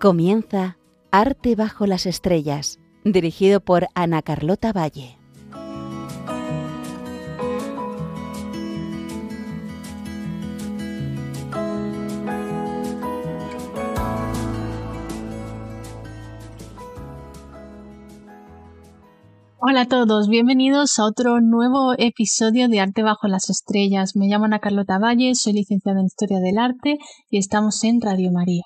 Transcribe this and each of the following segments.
Comienza Arte bajo las estrellas, dirigido por Ana Carlota Valle. Hola a todos, bienvenidos a otro nuevo episodio de Arte bajo las estrellas. Me llamo Ana Carlota Valle, soy licenciada en Historia del Arte y estamos en Radio María.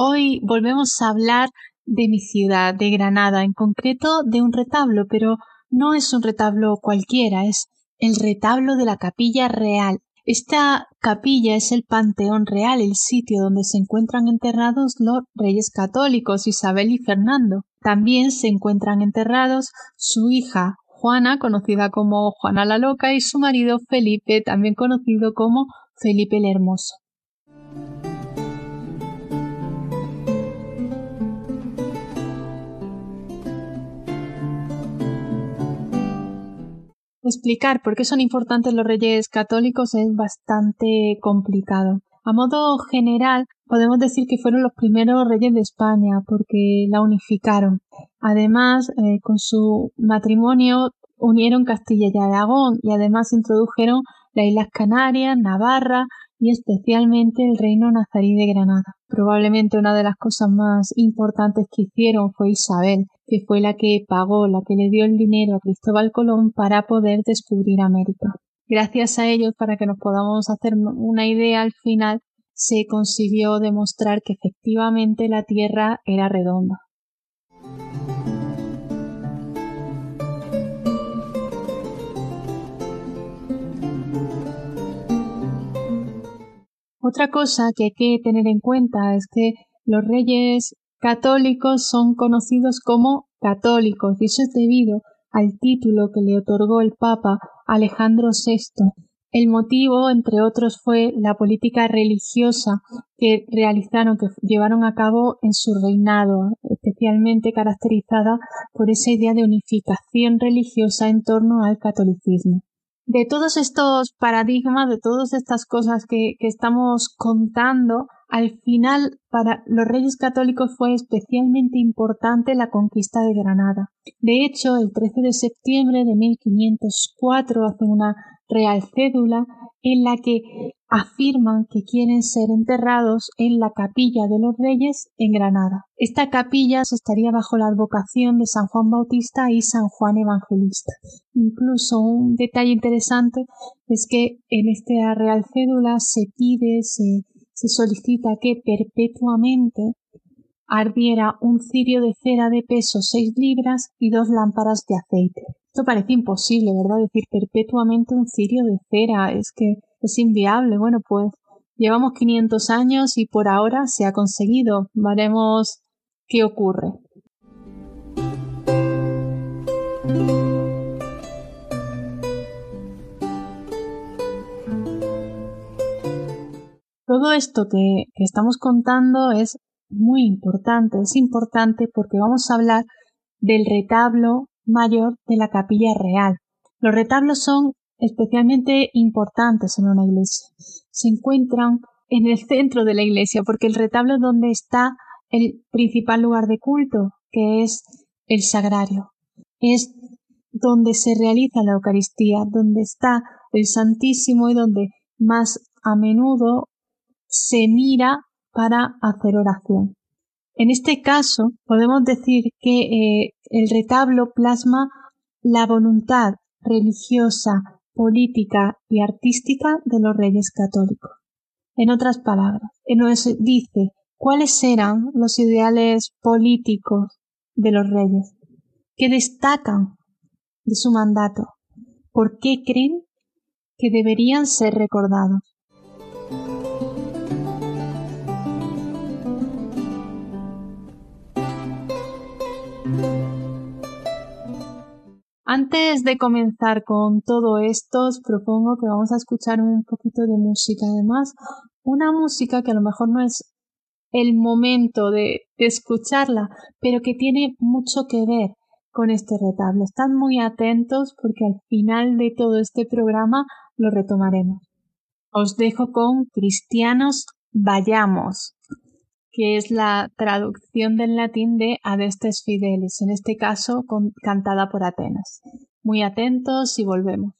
Hoy volvemos a hablar de mi ciudad, de Granada, en concreto de un retablo, pero no es un retablo cualquiera, es el retablo de la capilla real. Esta capilla es el Panteón Real, el sitio donde se encuentran enterrados los reyes católicos Isabel y Fernando. También se encuentran enterrados su hija Juana, conocida como Juana la Loca, y su marido Felipe, también conocido como Felipe el Hermoso. Explicar por qué son importantes los reyes católicos es bastante complicado. A modo general, podemos decir que fueron los primeros reyes de España porque la unificaron. Además, eh, con su matrimonio unieron Castilla y Aragón y además introdujeron las Islas Canarias, Navarra y especialmente el reino nazarí de Granada. Probablemente una de las cosas más importantes que hicieron fue Isabel, que fue la que pagó, la que le dio el dinero a Cristóbal Colón para poder descubrir América. Gracias a ellos, para que nos podamos hacer una idea al final, se consiguió demostrar que efectivamente la Tierra era redonda. Otra cosa que hay que tener en cuenta es que los reyes católicos son conocidos como católicos y eso es debido al título que le otorgó el Papa Alejandro VI. El motivo, entre otros, fue la política religiosa que realizaron, que llevaron a cabo en su reinado, especialmente caracterizada por esa idea de unificación religiosa en torno al catolicismo de todos estos paradigmas, de todas estas cosas que, estamos contando, al final para los reyes católicos fue especialmente importante la conquista de Granada. De hecho, el 13 de septiembre de 1504 hacen una real cédula en la que afirman que quieren ser enterrados en la capilla de los reyes en Granada. Esta capilla estaría bajo la advocación de San Juan Bautista y San Juan Evangelista. Incluso un detalle interesante es que en esta real cédula se pide, se, se solicita que perpetuamente ardiera un cirio de cera de peso seis libras y dos lámparas de aceite. Esto parece imposible, ¿verdad? Decir perpetuamente un cirio de cera es que es inviable. Bueno, pues llevamos 500 años y por ahora se ha conseguido. Veremos qué ocurre. Todo esto que, estamos contando es muy importante. Es importante porque vamos a hablar del retablo mayor de la capilla real. Los retablos son especialmente importantes en una iglesia. Se encuentran en el centro de la iglesia porque el retablo es donde está el principal lugar de culto, que es el sagrario. Es donde se realiza la Eucaristía, donde está el Santísimo y donde más a menudo se mira para hacer oración. En este caso, podemos decir que eh, el retablo plasma la voluntad religiosa, política y artística de los reyes católicos. En otras palabras, nos dice cuáles eran los ideales políticos de los reyes, que destacan de su mandato, por qué creen que deberían ser recordados. Antes de comenzar con todo esto, os propongo que vamos a escuchar un poquito de música. Además, una música que a lo mejor no es el momento de, escucharla, pero que tiene mucho que ver con este retablo. Están muy atentos porque al final de todo este programa lo retomaremos. Os dejo con Cristianos Vayamos que es la traducción del latín de Adestes Fidelis, en este caso cantada por Atenas. Muy atentos y volvemos.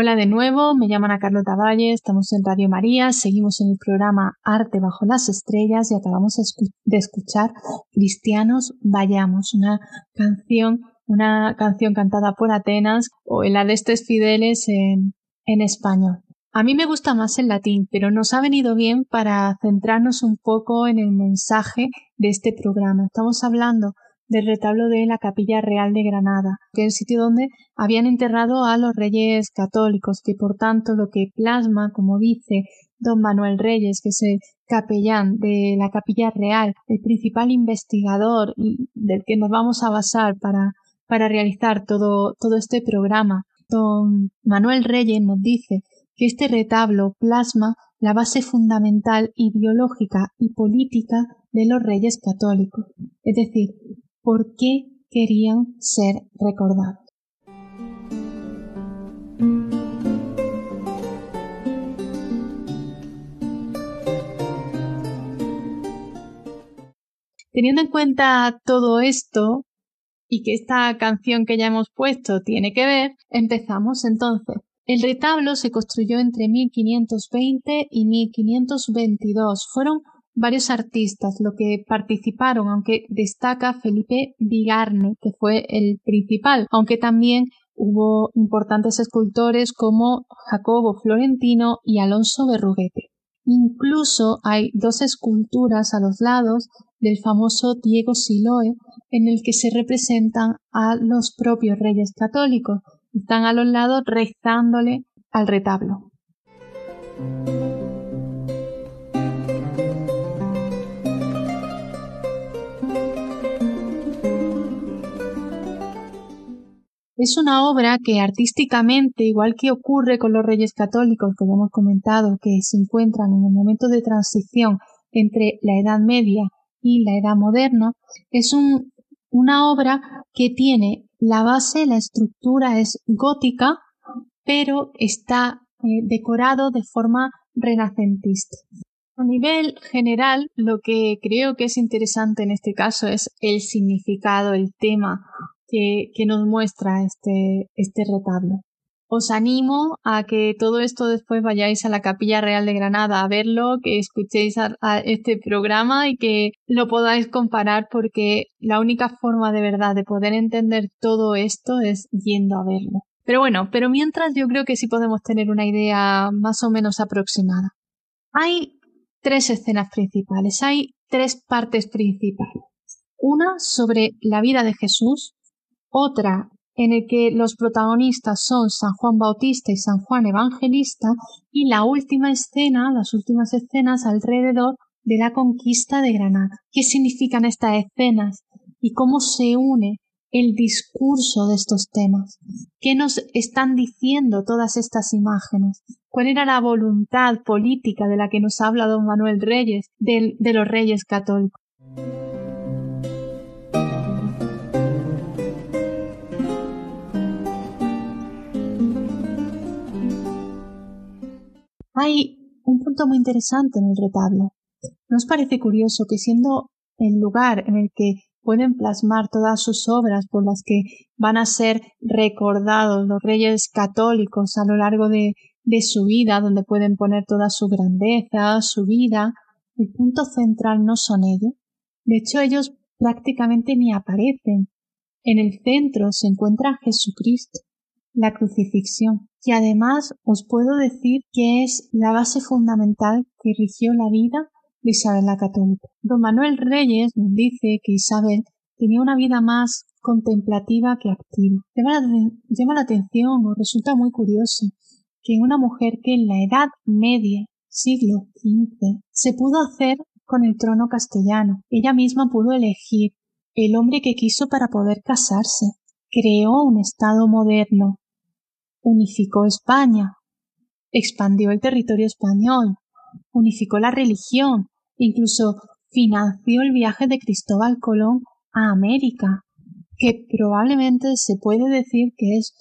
Hola de nuevo, me llaman a Carlota Valle, estamos en Radio María, seguimos en el programa Arte bajo las estrellas y acabamos de escuchar Cristianos Vayamos, una canción, una canción cantada por Atenas o el Adestes Fideles en, en español. A mí me gusta más el latín, pero nos ha venido bien para centrarnos un poco en el mensaje de este programa. Estamos hablando del retablo de la Capilla Real de Granada, que es el sitio donde habían enterrado a los reyes católicos, que por tanto lo que plasma, como dice don Manuel Reyes, que es el capellán de la Capilla Real, el principal investigador del que nos vamos a basar para, para realizar todo, todo este programa. Don Manuel Reyes nos dice que este retablo plasma la base fundamental ideológica y política de los reyes católicos, es decir, por qué querían ser recordados. Teniendo en cuenta todo esto y que esta canción que ya hemos puesto tiene que ver, empezamos entonces. El retablo se construyó entre 1520 y 1522. Fueron varios artistas los que participaron, aunque destaca Felipe Vigarne, que fue el principal, aunque también hubo importantes escultores como Jacobo Florentino y Alonso Berruguete. Incluso hay dos esculturas a los lados del famoso Diego Siloe en el que se representan a los propios reyes católicos. Están a los lados rezándole al retablo. Es una obra que artísticamente, igual que ocurre con los reyes católicos que hemos comentado, que se encuentran en el momento de transición entre la Edad Media y la Edad Moderna, es una obra que tiene la base, la estructura es gótica, pero está eh, decorado de forma renacentista. A nivel general, lo que creo que es interesante en este caso es el significado, el tema que, nos muestra este, este retablo. Os animo a que todo esto después vayáis a la Capilla Real de Granada a verlo, que escuchéis a, este programa y que lo podáis comparar porque la única forma de verdad de poder entender todo esto es yendo a verlo. Pero bueno, pero mientras yo creo que sí podemos tener una idea más o menos aproximada. Hay tres escenas principales, hay tres partes principales. Una sobre la vida de Jesús, otra en el que los protagonistas son San Juan Bautista y San Juan Evangelista, y la última escena, las últimas escenas alrededor de la conquista de Granada. ¿Qué significan estas escenas y cómo se une el discurso de estos temas? ¿Qué nos están diciendo todas estas imágenes? ¿Cuál era la voluntad política de la que nos habla don Manuel Reyes, de, de los reyes católicos? Hay un punto muy interesante en el retablo. ¿No os parece curioso que siendo el lugar en el que pueden plasmar todas sus obras por las que van a ser recordados los reyes católicos a lo largo de su vida, donde pueden poner toda su grandeza, su vida, el punto central no son ellos. De hecho, ellos prácticamente ni aparecen. En el centro se encuentra Jesucristo, la crucifixión, y además os puedo decir que es la base fundamental que rigió la vida de Isabel la Católica. Don Manuel Reyes nos dice que Isabel tenía una vida más contemplativa que activa. Llama la, llama la atención o resulta muy curioso que una mujer que en la Edad Media, siglo XV, se pudo hacer con el trono castellano. Ella misma pudo elegir el hombre que quiso para poder casarse. Creó un Estado moderno unificó España, expandió el territorio español, unificó la religión, incluso financió el viaje de Cristóbal Colón a América, que probablemente se puede decir que es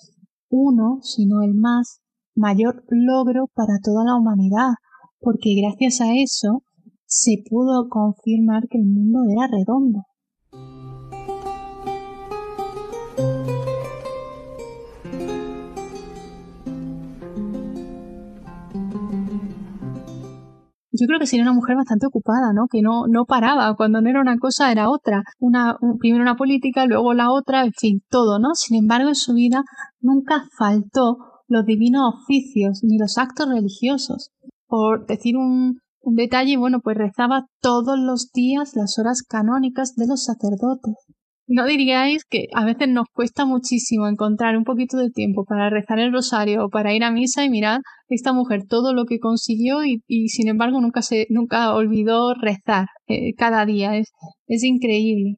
uno, si no el más, mayor logro para toda la humanidad, porque gracias a eso se pudo confirmar que el mundo era redondo. Yo creo que sería una mujer bastante ocupada, ¿no? Que no, no paraba, cuando no era una cosa era otra. Una, primero una política, luego la otra, en fin, todo, ¿no? Sin embargo, en su vida nunca faltó los divinos oficios ni los actos religiosos. Por decir un, un detalle, bueno, pues rezaba todos los días las horas canónicas de los sacerdotes. ¿No diríais que a veces nos cuesta muchísimo encontrar un poquito de tiempo para rezar el rosario o para ir a misa y mirar esta mujer todo lo que consiguió y, sin embargo nunca se nunca olvidó rezar eh, cada día es, es increíble.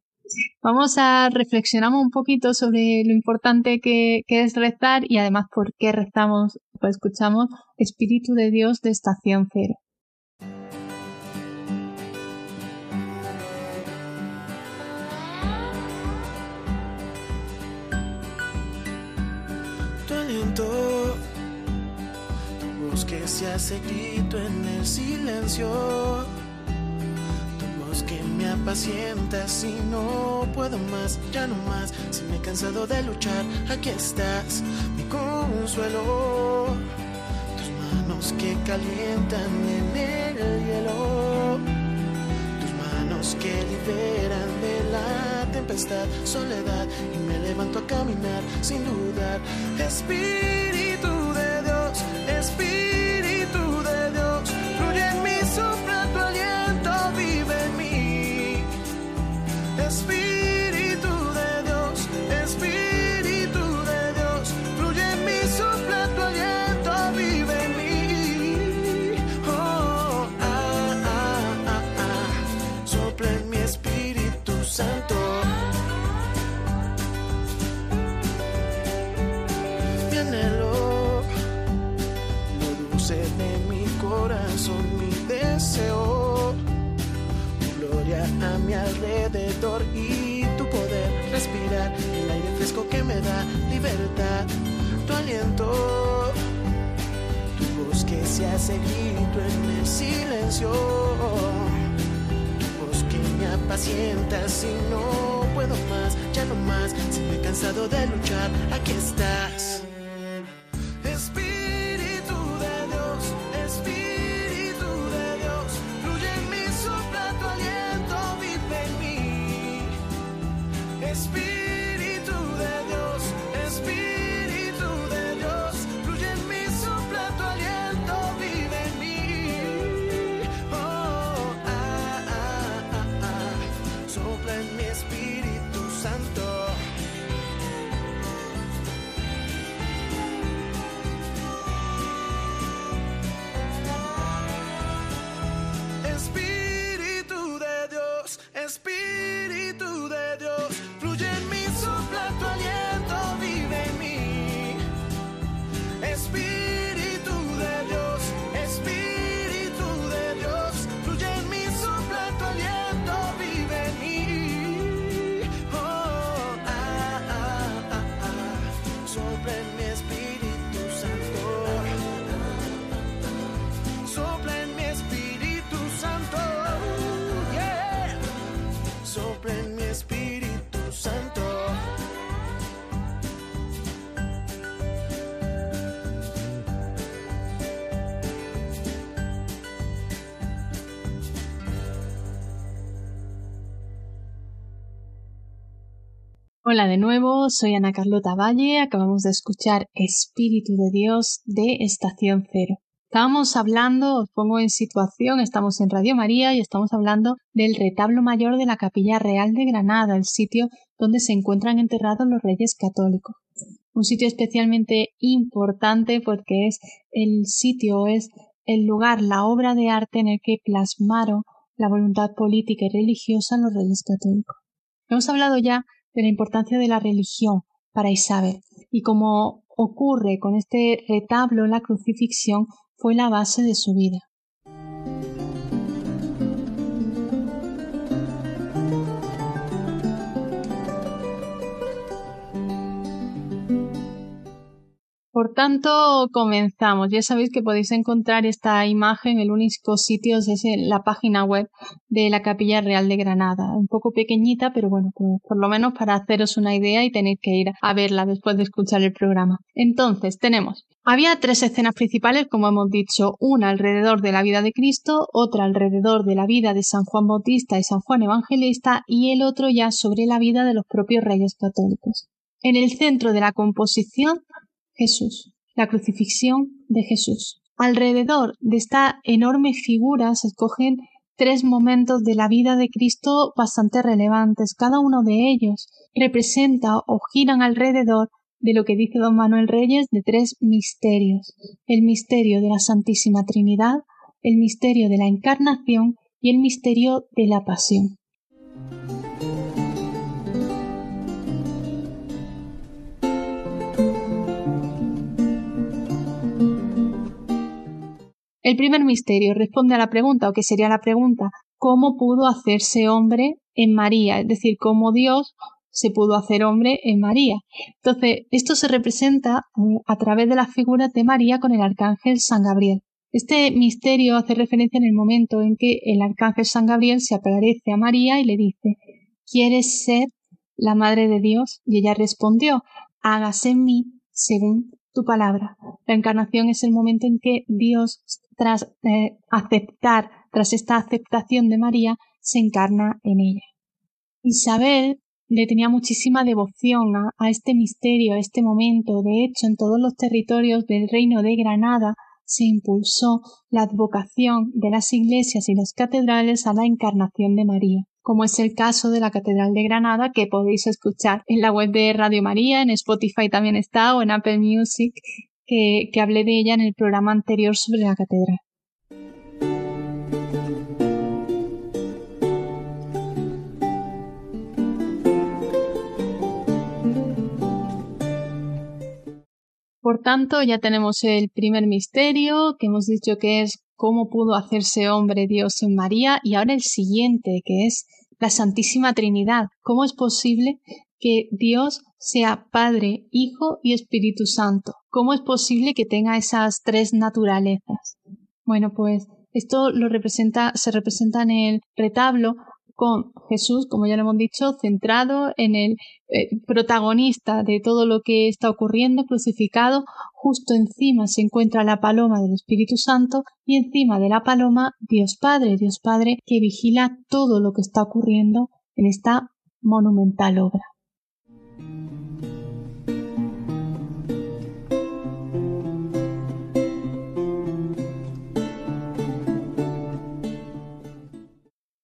Vamos a reflexionar un poquito sobre lo importante que, que es rezar y además por qué rezamos pues escuchamos Espíritu de Dios de Estación Cero se hace grito en el silencio. Tu voz que me apacienta si no puedo más, ya no más. Si me he cansado de luchar, aquí estás, mi consuelo. Tus manos que calientan en el hielo. Manos que liberan de la tempestad, soledad. Y me levanto a caminar sin dudar. Espíritu de Dios, Espíritu. Hola de nuevo, soy Ana Carlota Valle, acabamos de escuchar Espíritu de Dios de Estación Cero. Estábamos hablando, os pongo en situación, estamos en Radio María y estamos hablando del retablo mayor de la Capilla Real de Granada, el sitio donde se encuentran enterrados los reyes católicos. Un sitio especialmente importante porque es el sitio, es el lugar, la obra de arte en el que plasmaron la voluntad política y religiosa los reyes católicos. Hemos hablado ya de la importancia de la religión para Isabel y como ocurre con este retablo, la crucifixión fue la base de su vida. Por tanto, comenzamos. Ya sabéis que podéis encontrar esta imagen, el único sitio es la página web de la Capilla Real de Granada. Un poco pequeñita, pero bueno, pues por lo menos para haceros una idea y tenéis que ir a verla después de escuchar el programa. Entonces, tenemos había tres escenas principales, como hemos dicho, una alrededor de la vida de Cristo, otra alrededor de la vida de San Juan Bautista y San Juan Evangelista y el otro ya sobre la vida de los propios reyes católicos. En el centro de la composición Jesús, la crucifixión de Jesús. Alrededor de esta enorme figura se escogen tres momentos de la vida de Cristo bastante relevantes. Cada uno de ellos representa o giran alrededor de lo que dice don Manuel Reyes de tres misterios. El misterio de la Santísima Trinidad, el misterio de la Encarnación y el misterio de la Pasión. El primer misterio responde a la pregunta, o que sería la pregunta, ¿cómo pudo hacerse hombre en María? Es decir, ¿cómo Dios se pudo hacer hombre en María? Entonces, esto se representa eh, a través de las figuras de María con el arcángel San Gabriel. Este misterio hace referencia en el momento en que el arcángel San Gabriel se aparece a María y le dice ¿Quieres ser la Madre de Dios? Y ella respondió Hágase en mí según tu palabra. La encarnación es el momento en que Dios, tras eh, aceptar, tras esta aceptación de María, se encarna en ella. Isabel le tenía muchísima devoción a, este misterio, a este momento. De hecho, en todos los territorios del reino de Granada se impulsó la advocación de las iglesias y las catedrales a la encarnación de María, como es el caso de la Catedral de Granada que podéis escuchar en la web de Radio María, en Spotify también está o en Apple Music, que, hablé de ella en el programa anterior sobre la catedral. Por tanto, ya tenemos el primer misterio, que hemos dicho que es cómo pudo hacerse hombre Dios en María, y ahora el siguiente, que es la Santísima Trinidad. ¿Cómo es posible que Dios sea Padre, Hijo y Espíritu Santo? ¿Cómo es posible que tenga esas tres naturalezas? Bueno, pues esto lo representa, se representa en el retablo con Jesús, como ya lo hemos dicho, centrado en el eh, protagonista de todo lo que está ocurriendo, crucificado. Justo encima se encuentra la paloma del Espíritu Santo y encima de la paloma Dios Padre, Dios Padre que vigila todo lo que está ocurriendo en esta monumental obra.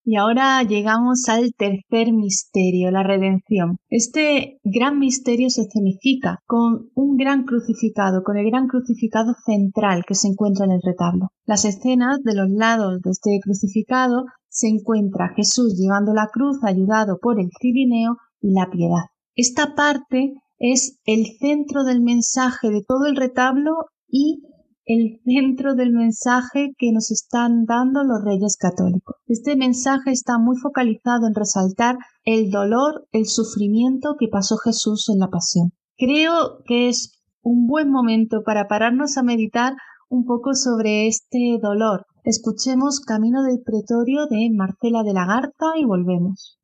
Y ahora llegamos al tercer misterio, la redención. Este gran misterio se cenifica con un gran crucificado, con el gran crucificado central que se encuentra en el retablo. Las escenas de los lados de este crucificado se encuentra Jesús llevando la cruz ayudado por el cirineo y la piedad. Esta parte es el centro del mensaje de todo el retablo y el centro del mensaje que nos están dando los reyes católicos. Este mensaje está muy focalizado en resaltar el dolor, el sufrimiento que pasó Jesús en la pasión. Creo que es un buen momento para pararnos a meditar un poco sobre este dolor. Escuchemos Camino del Pretorio de Marcela de la Garza y volvemos.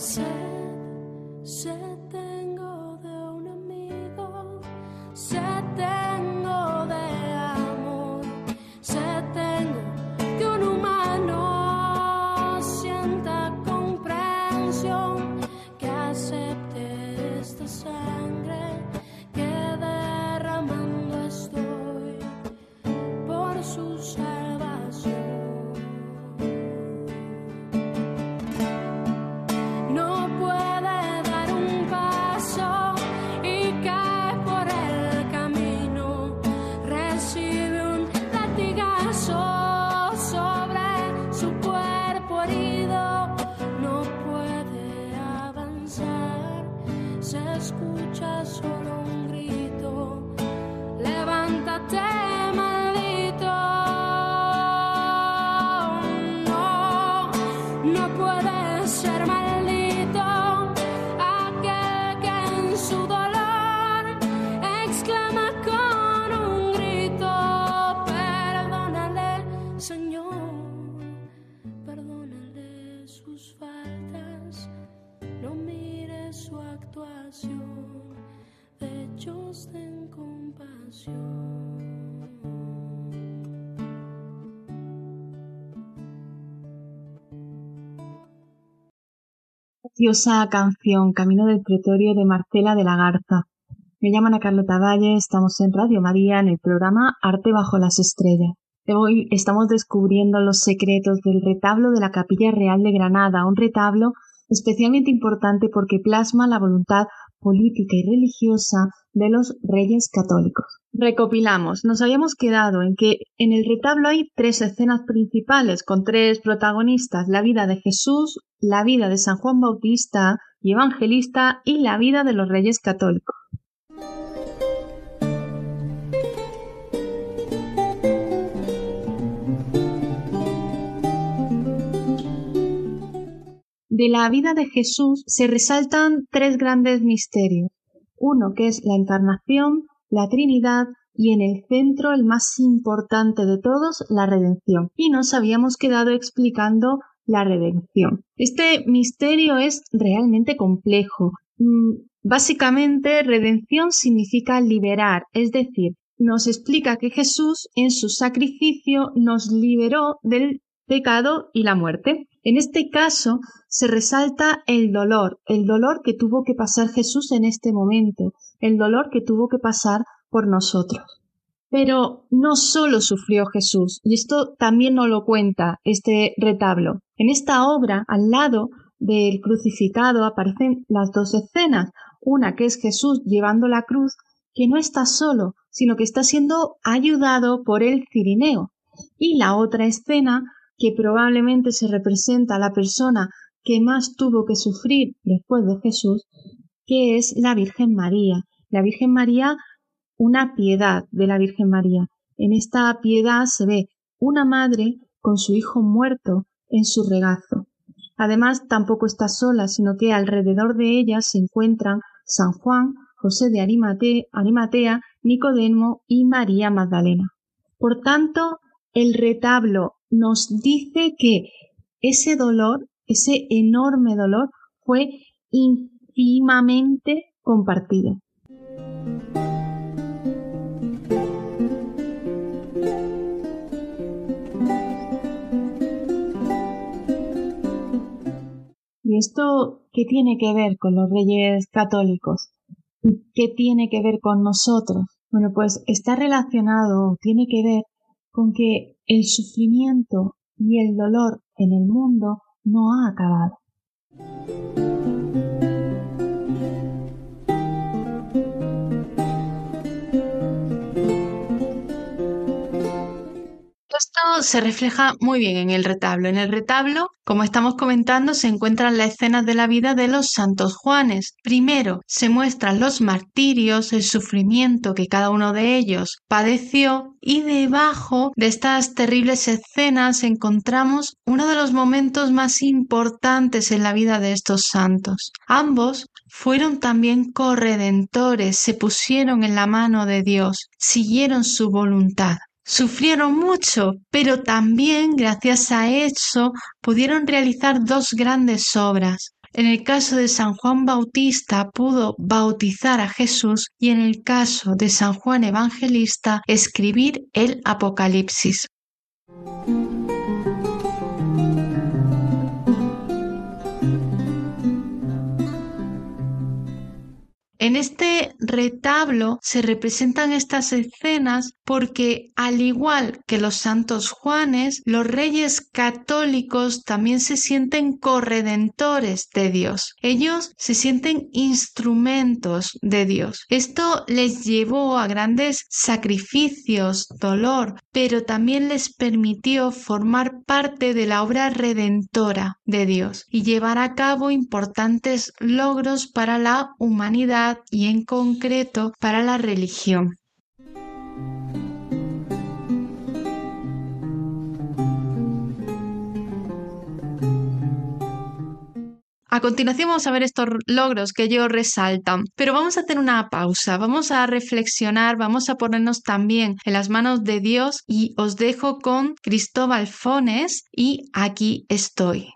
No preciosa canción Camino del Pretorio de Marcela de la Garza. Me llaman a Carlota Valle, estamos en Radio María en el programa Arte bajo las estrellas. Hoy estamos descubriendo los secretos del retablo de la Capilla Real de Granada, un retablo especialmente importante porque plasma la voluntad política y religiosa de los reyes católicos. Recopilamos, nos habíamos quedado en que en el retablo hay tres escenas principales con tres protagonistas, la vida de Jesús, la vida de San Juan Bautista y Evangelista y la vida de los reyes católicos. De la vida de Jesús se resaltan tres grandes misterios. Uno que es la encarnación, la Trinidad y en el centro, el más importante de todos, la redención. Y nos habíamos quedado explicando la redención. Este misterio es realmente complejo. Mm, básicamente, redención significa liberar, es decir, nos explica que Jesús en su sacrificio nos liberó del pecado y la muerte. En este caso se resalta el dolor, el dolor que tuvo que pasar Jesús en este momento, el dolor que tuvo que pasar por nosotros. Pero no solo sufrió Jesús, y esto también nos lo cuenta este retablo. En esta obra, al lado del crucificado, aparecen las dos escenas. Una que es Jesús llevando la cruz, que no está solo, sino que está siendo ayudado por el cirineo. Y la otra escena, que probablemente se representa a la persona que más tuvo que sufrir después de Jesús, que es la Virgen María. La Virgen María una piedad de la Virgen María. En esta piedad se ve una madre con su hijo muerto en su regazo. Además, tampoco está sola, sino que alrededor de ella se encuentran San Juan, José de Arimatea, Nicodemo y María Magdalena. Por tanto, el retablo nos dice que ese dolor, ese enorme dolor, fue íntimamente compartido. ¿Y esto qué tiene que ver con los reyes católicos? ¿Qué tiene que ver con nosotros? Bueno, pues está relacionado, tiene que ver con que el sufrimiento y el dolor en el mundo no ha acabado. Se refleja muy bien en el retablo. En el retablo, como estamos comentando, se encuentran las escenas de la vida de los santos Juanes. Primero, se muestran los martirios, el sufrimiento que cada uno de ellos padeció y debajo de estas terribles escenas encontramos uno de los momentos más importantes en la vida de estos santos. Ambos fueron también corredentores, se pusieron en la mano de Dios, siguieron su voluntad. Sufrieron mucho, pero también gracias a eso pudieron realizar dos grandes obras. En el caso de San Juan Bautista pudo bautizar a Jesús y en el caso de San Juan Evangelista escribir el Apocalipsis. Retablo se representan estas escenas porque, al igual que los santos Juanes, los reyes católicos también se sienten corredentores de Dios. Ellos se sienten instrumentos de Dios. Esto les llevó a grandes sacrificios, dolor, pero también les permitió formar parte de la obra redentora de Dios y llevar a cabo importantes logros para la humanidad y en concreto para la religión. A continuación vamos a ver estos logros que ellos resaltan, pero vamos a hacer una pausa, vamos a reflexionar, vamos a ponernos también en las manos de Dios y os dejo con Cristóbal Fones y aquí estoy.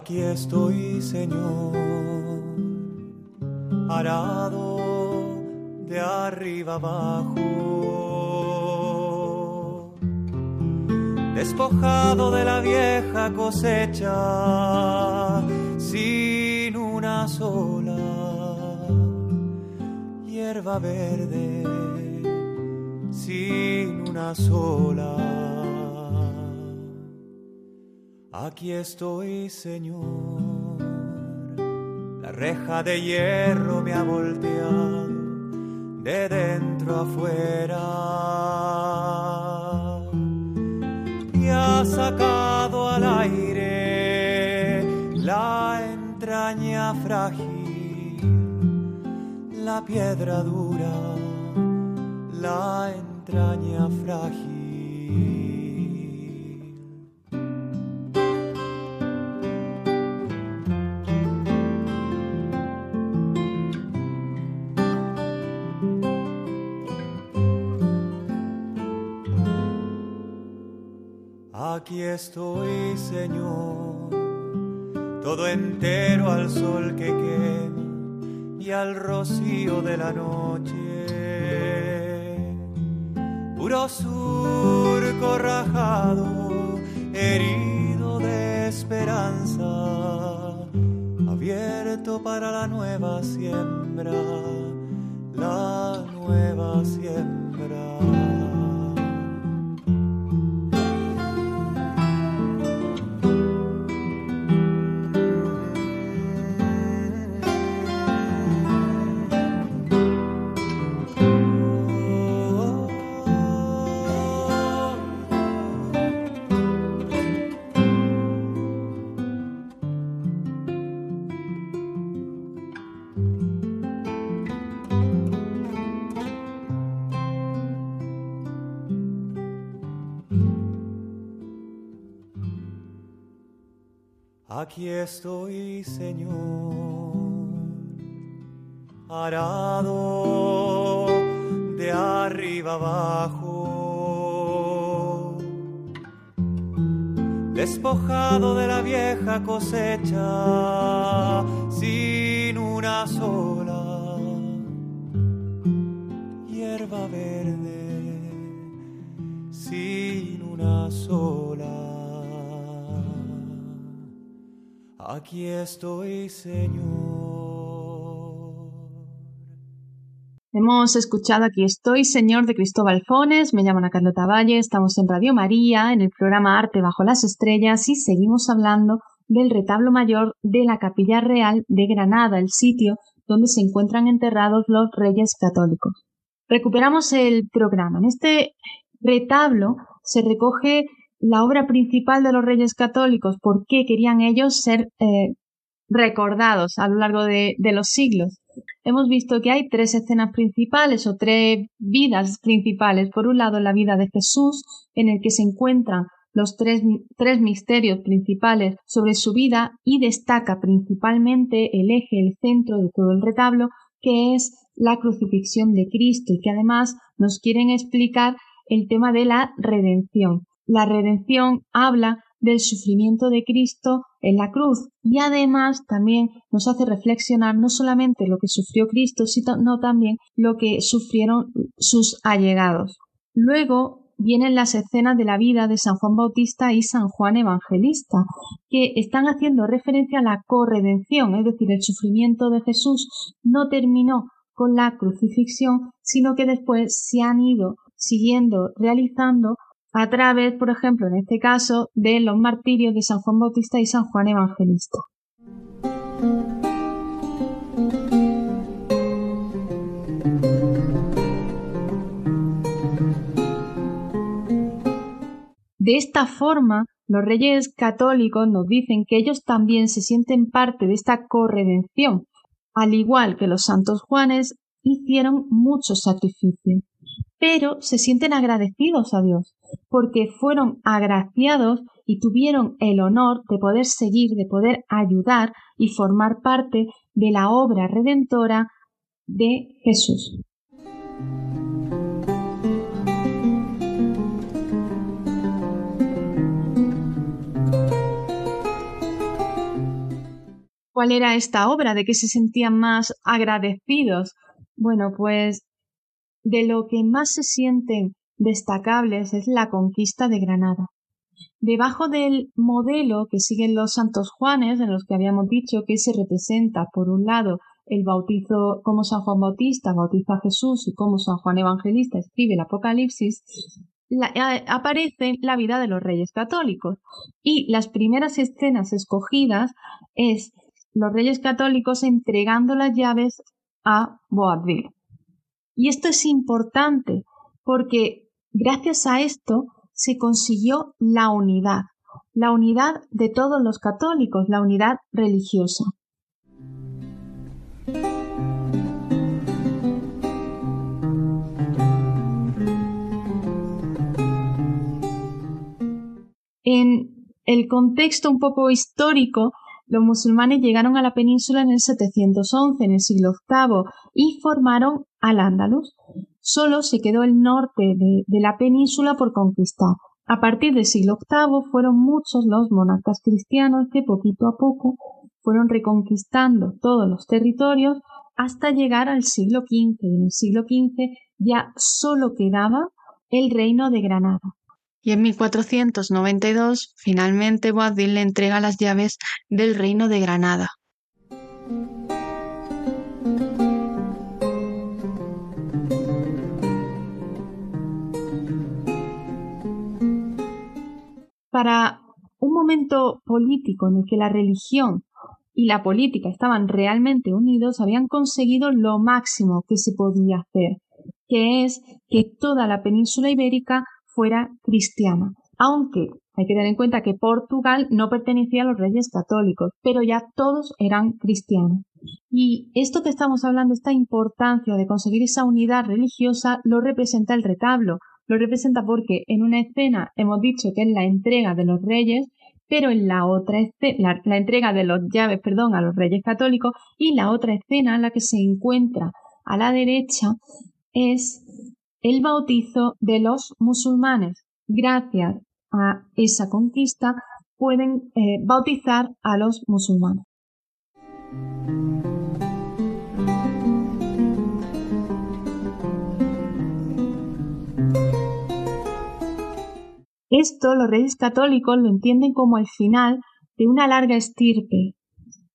Aquí estoy, Señor, arado de arriba abajo, despojado de la vieja cosecha, sin una sola hierba verde, sin una sola Aquí estoy, Señor. La reja de hierro me ha volteado de dentro afuera y ha sacado al aire la entraña frágil, la piedra dura, la entraña frágil. Aquí estoy, Señor, todo entero al sol que quema y al rocío de la noche. Puro surco rajado, herido de esperanza, abierto para la nueva siembra, la nueva siembra. Aquí estoy, Señor, arado de arriba abajo, despojado de la vieja cosecha, sin una sola hierba verde, sin una sola Aquí estoy, Señor. Hemos escuchado Aquí estoy, Señor, de Cristóbal Fones. Me llamo Ana Carlota Valle. Estamos en Radio María, en el programa Arte bajo las estrellas, y seguimos hablando del retablo mayor de la Capilla Real de Granada, el sitio donde se encuentran enterrados los reyes católicos. Recuperamos el programa. En este retablo se recoge la obra principal de los reyes católicos, por qué querían ellos ser eh, recordados a lo largo de, de, los siglos. Hemos visto que hay tres escenas principales o tres vidas principales. Por un lado, la vida de Jesús, en el que se encuentran los tres, tres misterios principales sobre su vida y destaca principalmente el eje, el centro de todo el retablo, que es la crucifixión de Cristo y que además nos quieren explicar el tema de la redención. La redención habla del sufrimiento de Cristo en la cruz y además también nos hace reflexionar no solamente lo que sufrió Cristo, sino también lo que sufrieron sus allegados. Luego vienen las escenas de la vida de San Juan Bautista y San Juan Evangelista, que están haciendo referencia a la corredención, es decir, el sufrimiento de Jesús no terminó con la crucifixión, sino que después se han ido siguiendo realizando a través, por ejemplo, en este caso, de los martirios de San Juan Bautista y San Juan Evangelista. De esta forma, los reyes católicos nos dicen que ellos también se sienten parte de esta corredención, al igual que los santos Juanes hicieron muchos sacrificios, pero se sienten agradecidos a Dios, porque fueron agraciados y tuvieron el honor de poder seguir, de poder ayudar y formar parte de la obra redentora de Jesús. ¿Cuál era esta obra? ¿De qué se sentían más agradecidos? Bueno, pues de lo que más se sienten destacables es la conquista de Granada. Debajo del modelo que siguen los santos Juanes, en los que habíamos dicho que se representa, por un lado, el bautizo como San Juan Bautista bautiza a Jesús y como San Juan Evangelista escribe el Apocalipsis, aparece la vida de los reyes católicos. Y las primeras escenas escogidas es los reyes católicos entregando las llaves a Boabdil. Y esto es importante porque gracias a esto se consiguió la unidad, la unidad de todos los católicos, la unidad religiosa. En el contexto un poco histórico los musulmanes llegaron a la península en el 711, en el siglo VIII, y formaron al Andalus. Solo se quedó el norte de, la península por conquistar. A partir del siglo VIII fueron muchos los monarcas cristianos que poquito a poco fueron reconquistando todos los territorios hasta llegar al siglo XV. En el siglo XV ya solo quedaba el reino de Granada y en 1492 finalmente Boabdil le entrega las llaves del reino de Granada. Para un momento político en el que la religión y la política estaban realmente unidos, habían conseguido lo máximo que se podía hacer, que es que toda la península ibérica fuera cristiana, aunque hay que tener en cuenta que Portugal no pertenecía a los reyes católicos, pero ya todos eran cristianos. Y esto que estamos hablando, esta importancia de conseguir esa unidad religiosa, lo representa el retablo. Lo representa porque en una escena hemos dicho que es la entrega de los reyes, pero en la otra escena, la, entrega de los llaves, perdón, a los reyes católicos, y la otra escena, la que se encuentra a la derecha, es el bautizo de los musulmanes. Gracias a esa conquista pueden eh, bautizar a los musulmanes. Esto los reyes católicos lo entienden como el final de una larga estirpe.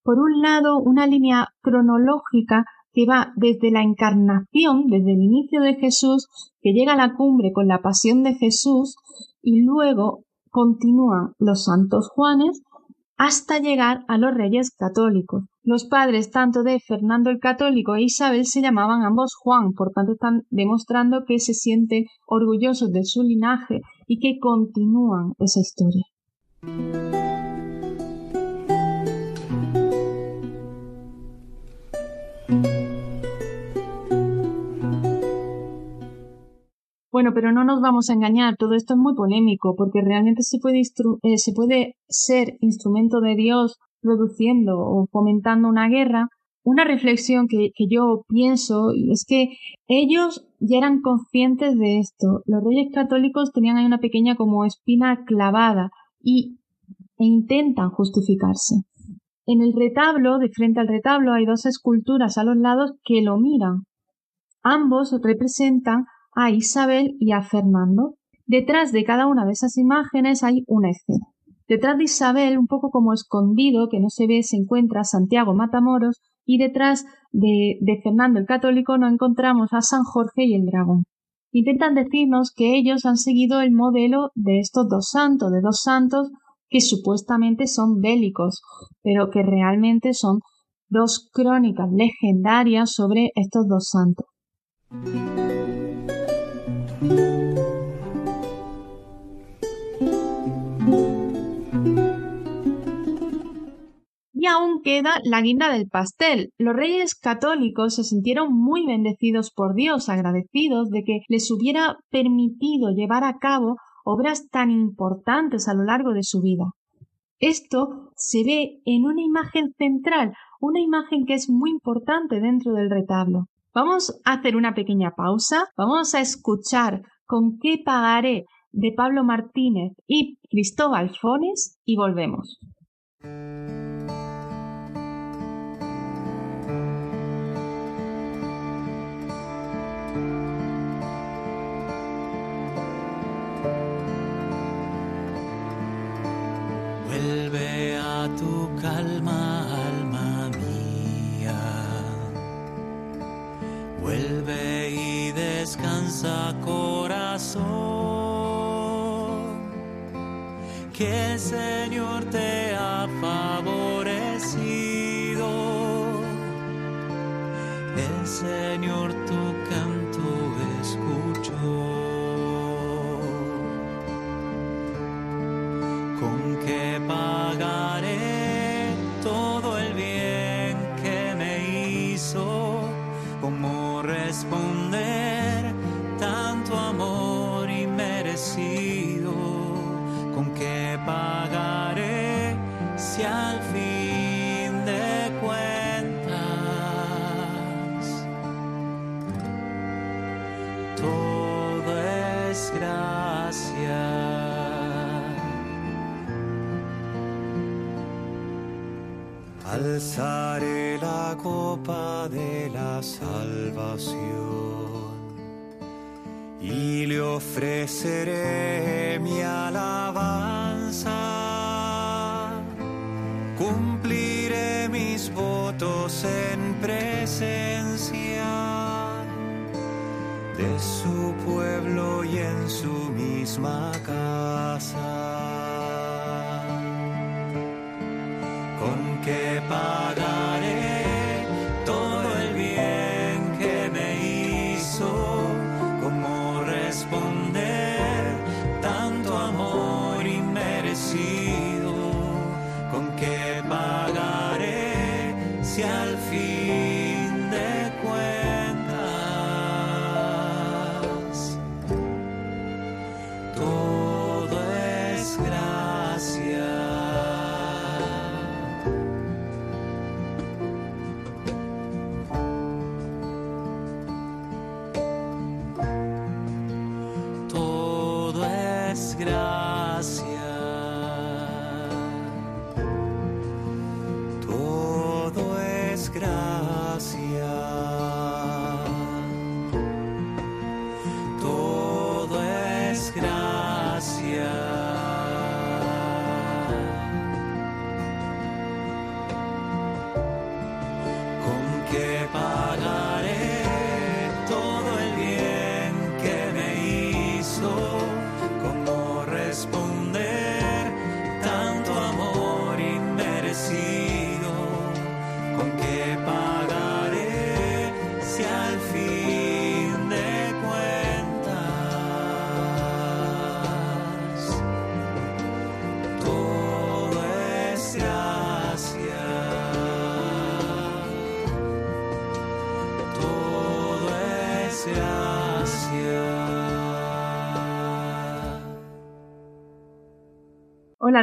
Por un lado, una línea cronológica que va desde la encarnación, desde el inicio de Jesús, que llega a la cumbre con la pasión de Jesús, y luego continúan los santos Juanes hasta llegar a los reyes católicos. Los padres tanto de Fernando el Católico e Isabel se llamaban ambos Juan, por tanto están demostrando que se sienten orgullosos de su linaje y que continúan esa historia. Bueno, pero no nos vamos a engañar, todo esto es muy polémico, porque realmente se puede, eh, ser instrumento de Dios produciendo o fomentando una guerra. Una reflexión que, que yo pienso es que ellos ya eran conscientes de esto. Los reyes católicos tenían ahí una pequeña como espina clavada y e intentan justificarse. En el retablo, de frente al retablo, hay dos esculturas a los lados que lo miran. Ambos representan a Isabel y a Fernando. Detrás de cada una de esas imágenes hay una escena. Detrás de Isabel, un poco como escondido, que no se ve, se encuentra Santiago Matamoros y detrás de, Fernando el Católico nos encontramos a San Jorge y el Dragón. Intentan decirnos que ellos han seguido el modelo de estos dos santos, de dos santos que supuestamente son bélicos, pero que realmente son dos crónicas legendarias sobre estos dos santos. Aún queda la guinda del pastel. Los reyes católicos se sintieron muy bendecidos por Dios, agradecidos de que les hubiera permitido llevar a cabo obras tan importantes a lo largo de su vida. Esto se ve en una imagen central, una imagen que es muy importante dentro del retablo. Vamos a hacer una pequeña pausa, vamos a escuchar con qué pagaré de Pablo Martínez y Cristóbal Fones y volvemos. Que el Señor te ha favorecido. El Señor tu canto escuchó. ¿Con qué pagaré todo el bien que me hizo? ¿Cómo responder Alzaré la copa de la salvación y le ofreceré mi alabanza. Cumpliré mis votos en presencia de su pueblo y en su misma casa.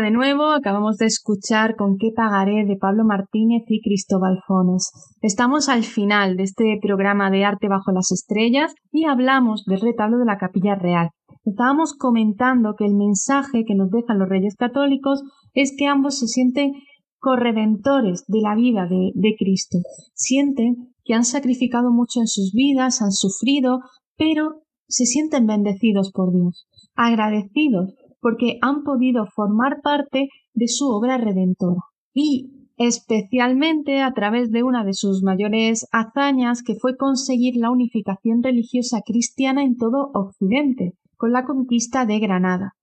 De nuevo, acabamos de escuchar Con qué pagaré de Pablo Martínez y Cristóbal Fones. Estamos al final de este programa de Arte bajo las estrellas y hablamos del retablo de la Capilla Real. Estábamos comentando que el mensaje que nos dejan los Reyes Católicos es que ambos se sienten corredentores de la vida de, de Cristo. Sienten que han sacrificado mucho en sus vidas, han sufrido, pero se sienten bendecidos por Dios, agradecidos porque han podido formar parte de su obra redentora. Y especialmente a través de una de sus mayores hazañas, que fue conseguir la unificación religiosa cristiana en todo Occidente, con la conquista de Granada.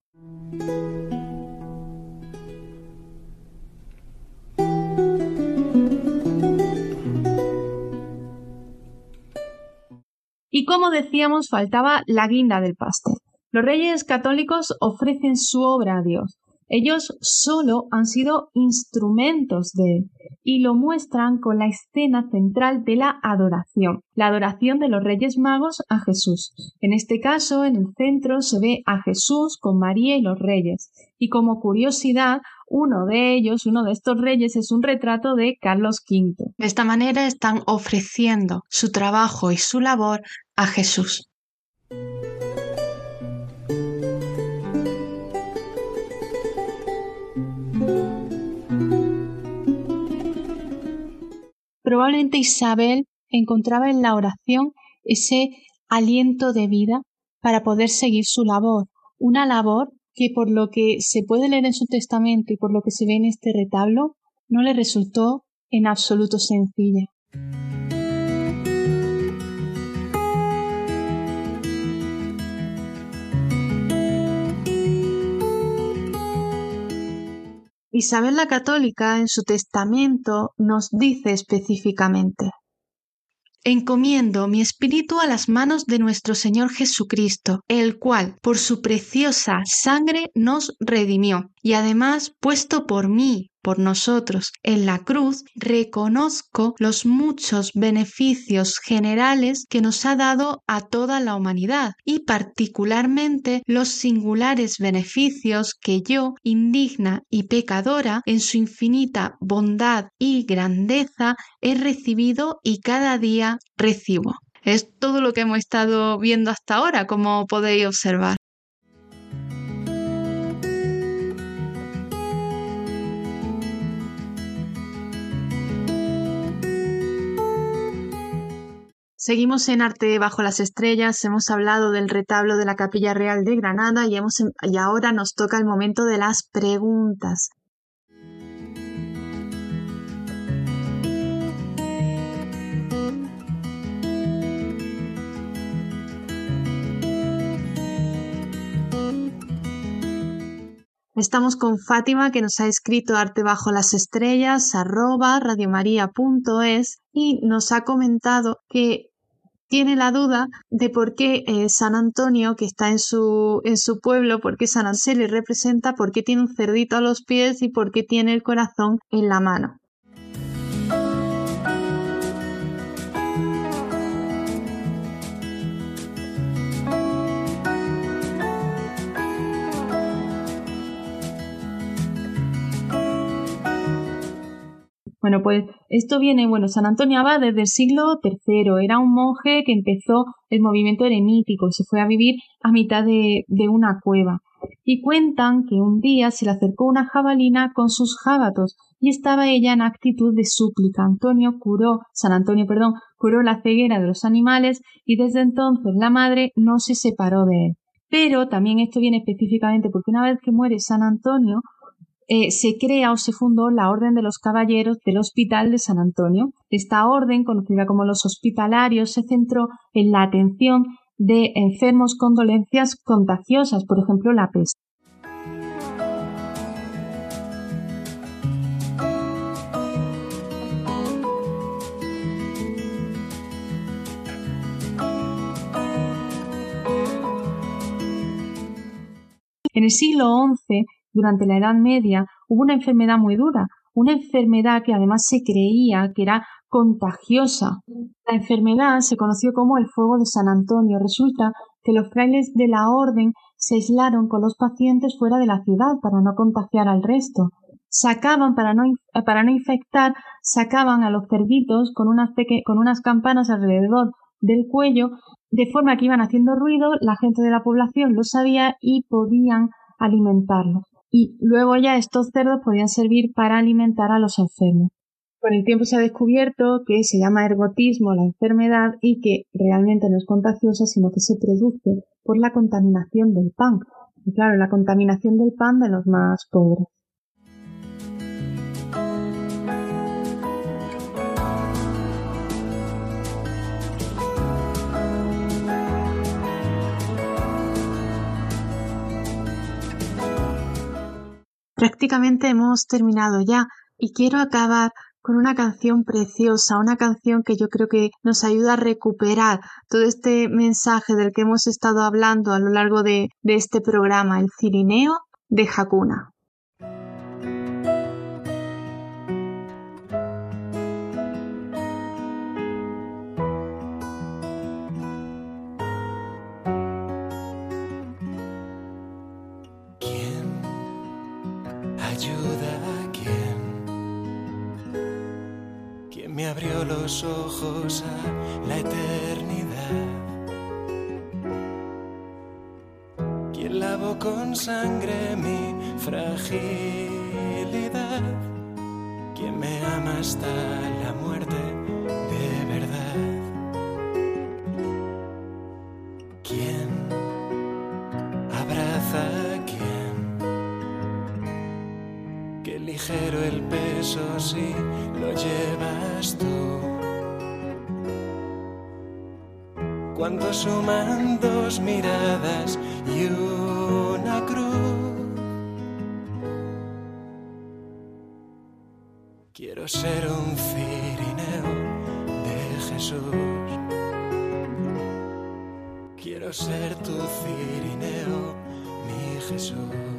Y como decíamos, faltaba la guinda del pastel. Los reyes católicos ofrecen su obra a Dios. Ellos solo han sido instrumentos de él y lo muestran con la escena central de la adoración, la adoración de los Reyes Magos a Jesús. En este caso, en el centro se ve a Jesús con María y los Reyes. Y como curiosidad, uno de ellos, uno de estos reyes, es un retrato de Carlos V. De esta manera están ofreciendo su trabajo y su labor a Jesús. Probablemente Isabel encontraba en la oración ese aliento de vida para poder seguir su labor, una labor que por lo que se puede leer en su testamento y por lo que se ve en este retablo, no le resultó en absoluto sencilla. Isabel la Católica en su testamento nos dice específicamente Encomiendo mi espíritu a las manos de nuestro Señor Jesucristo, el cual por su preciosa sangre nos redimió, y además puesto por mí, por nosotros, en la cruz, reconozco los muchos beneficios generales que nos ha dado a toda la humanidad, y particularmente los singulares beneficios que yo, indigna y pecadora, en su infinita bondad y grandeza, he recibido y cada día recibo. Es todo lo que hemos estado viendo hasta ahora, como podéis observar. Seguimos en Arte bajo las estrellas, hemos hablado del retablo de la Capilla Real de Granada em, y ahora nos toca el momento de las preguntas. Estamos con Fátima que nos ha escrito arte bajo las estrellas arroba radiomaria.es y nos ha comentado que tiene la duda de por qué eh, San Antonio, que está en su, en su pueblo, por qué San se le representa, por qué tiene un cerdito a los pies y por qué tiene el corazón en la mano. Bueno, pues esto viene, bueno, San Antonio Abad desde el siglo III, era un monje que empezó el movimiento eremítico y se fue a vivir a mitad de, de una cueva. Y cuentan que un día se le acercó una jabalina con sus jábatos y estaba ella en actitud de súplica. Antonio curó, San Antonio, perdón, curó la ceguera de los animales y desde entonces la madre no se separó de él. Pero también esto viene específicamente porque una vez que muere San Antonio, eh, se crea o se fundó la Orden de los Caballeros del Hospital de San Antonio. Esta orden, conocida como los hospitalarios, se centró en la atención de enfermos con dolencias contagiosas, por ejemplo la peste. En el siglo XI durante la Edad Media hubo una enfermedad muy dura, una enfermedad que además se creía que era contagiosa. La enfermedad se conoció como el fuego de San Antonio. Resulta que los frailes de la orden se aislaron con los pacientes fuera de la ciudad para no contagiar al resto. Sacaban, para no, para no infectar, sacaban a los cerditos con unas, con unas campanas alrededor del cuello, de forma que iban haciendo ruido, la gente de la población lo sabía y podían alimentarlos. Y luego ya estos cerdos podían servir para alimentar a los enfermos. Con el tiempo se ha descubierto que se llama ergotismo la enfermedad y que realmente no es contagiosa, sino que se produce por la contaminación del pan. Y claro, la contaminación del pan de los más pobres. Prácticamente hemos terminado ya y quiero acabar con una canción preciosa, una canción que yo creo que nos ayuda a recuperar todo este mensaje del que hemos estado hablando a lo largo de, este programa, el Cirineo de Hakuna. Los ojos a la eternidad. Quien lavó con sangre mi fragilidad. Quien me ama hasta la muerte de verdad. Quien abraza a quien. Qué ligero el peso si cuando suman dos miradas y una cruz. Quiero ser un cirineo de Jesús. Quiero ser tu cirineo, mi Jesús.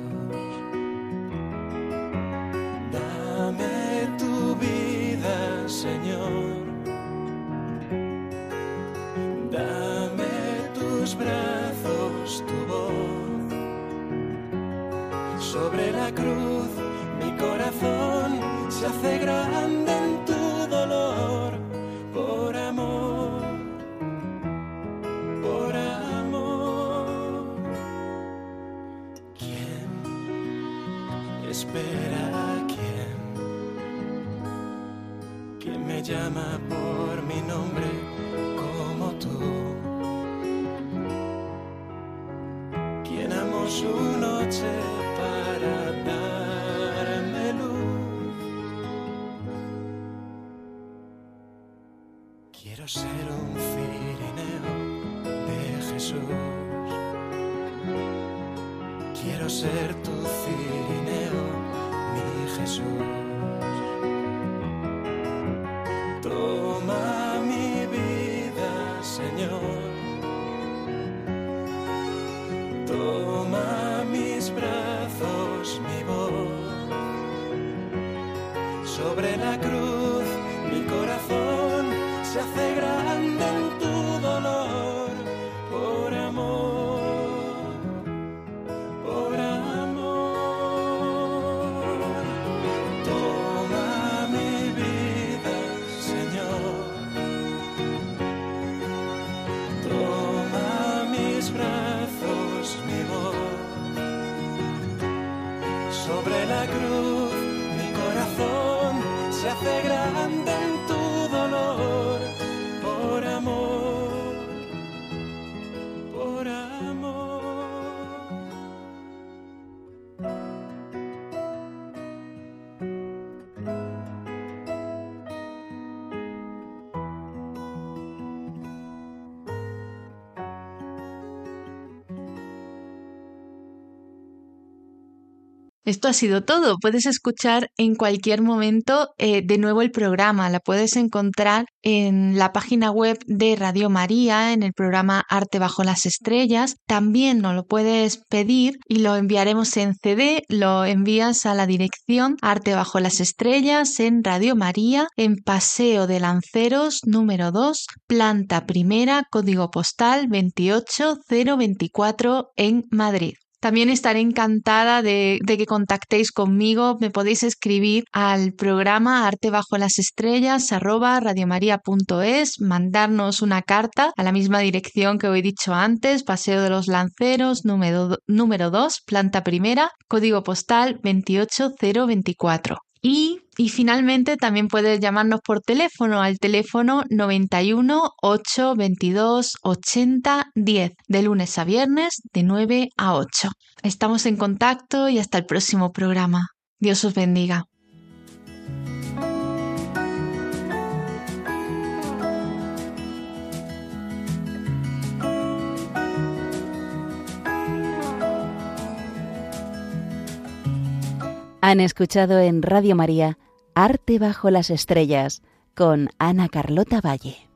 espera quien que me llama por mi nombre como tú. Quien amó su noche para darme luz. Quiero ser un cirineo de Jesús. Quiero ser tu cirineo. 结束。Esto ha sido todo. Puedes escuchar en cualquier momento eh, de nuevo el programa. La puedes encontrar en la página web de Radio María, en el programa Arte bajo las Estrellas. También nos lo puedes pedir y lo enviaremos en CD. Lo envías a la dirección Arte bajo las Estrellas en Radio María, en Paseo de Lanceros número 2, planta primera, código postal 28024 en Madrid. También estaré encantada de, que contactéis conmigo. Me podéis escribir al programa Arte bajo las estrellas arroba radiomaria.es, mandarnos una carta a la misma dirección que os he dicho antes, Paseo de los Lanceros, número, número 2, planta primera, código postal 28024. Y, finalmente también puedes llamarnos por teléfono al teléfono 91 822 80 10 de lunes a viernes de 9 a 8. Estamos en contacto y hasta el próximo programa. Dios os bendiga. Han escuchado en Radio María Arte bajo las estrellas con Ana Carlota Valle.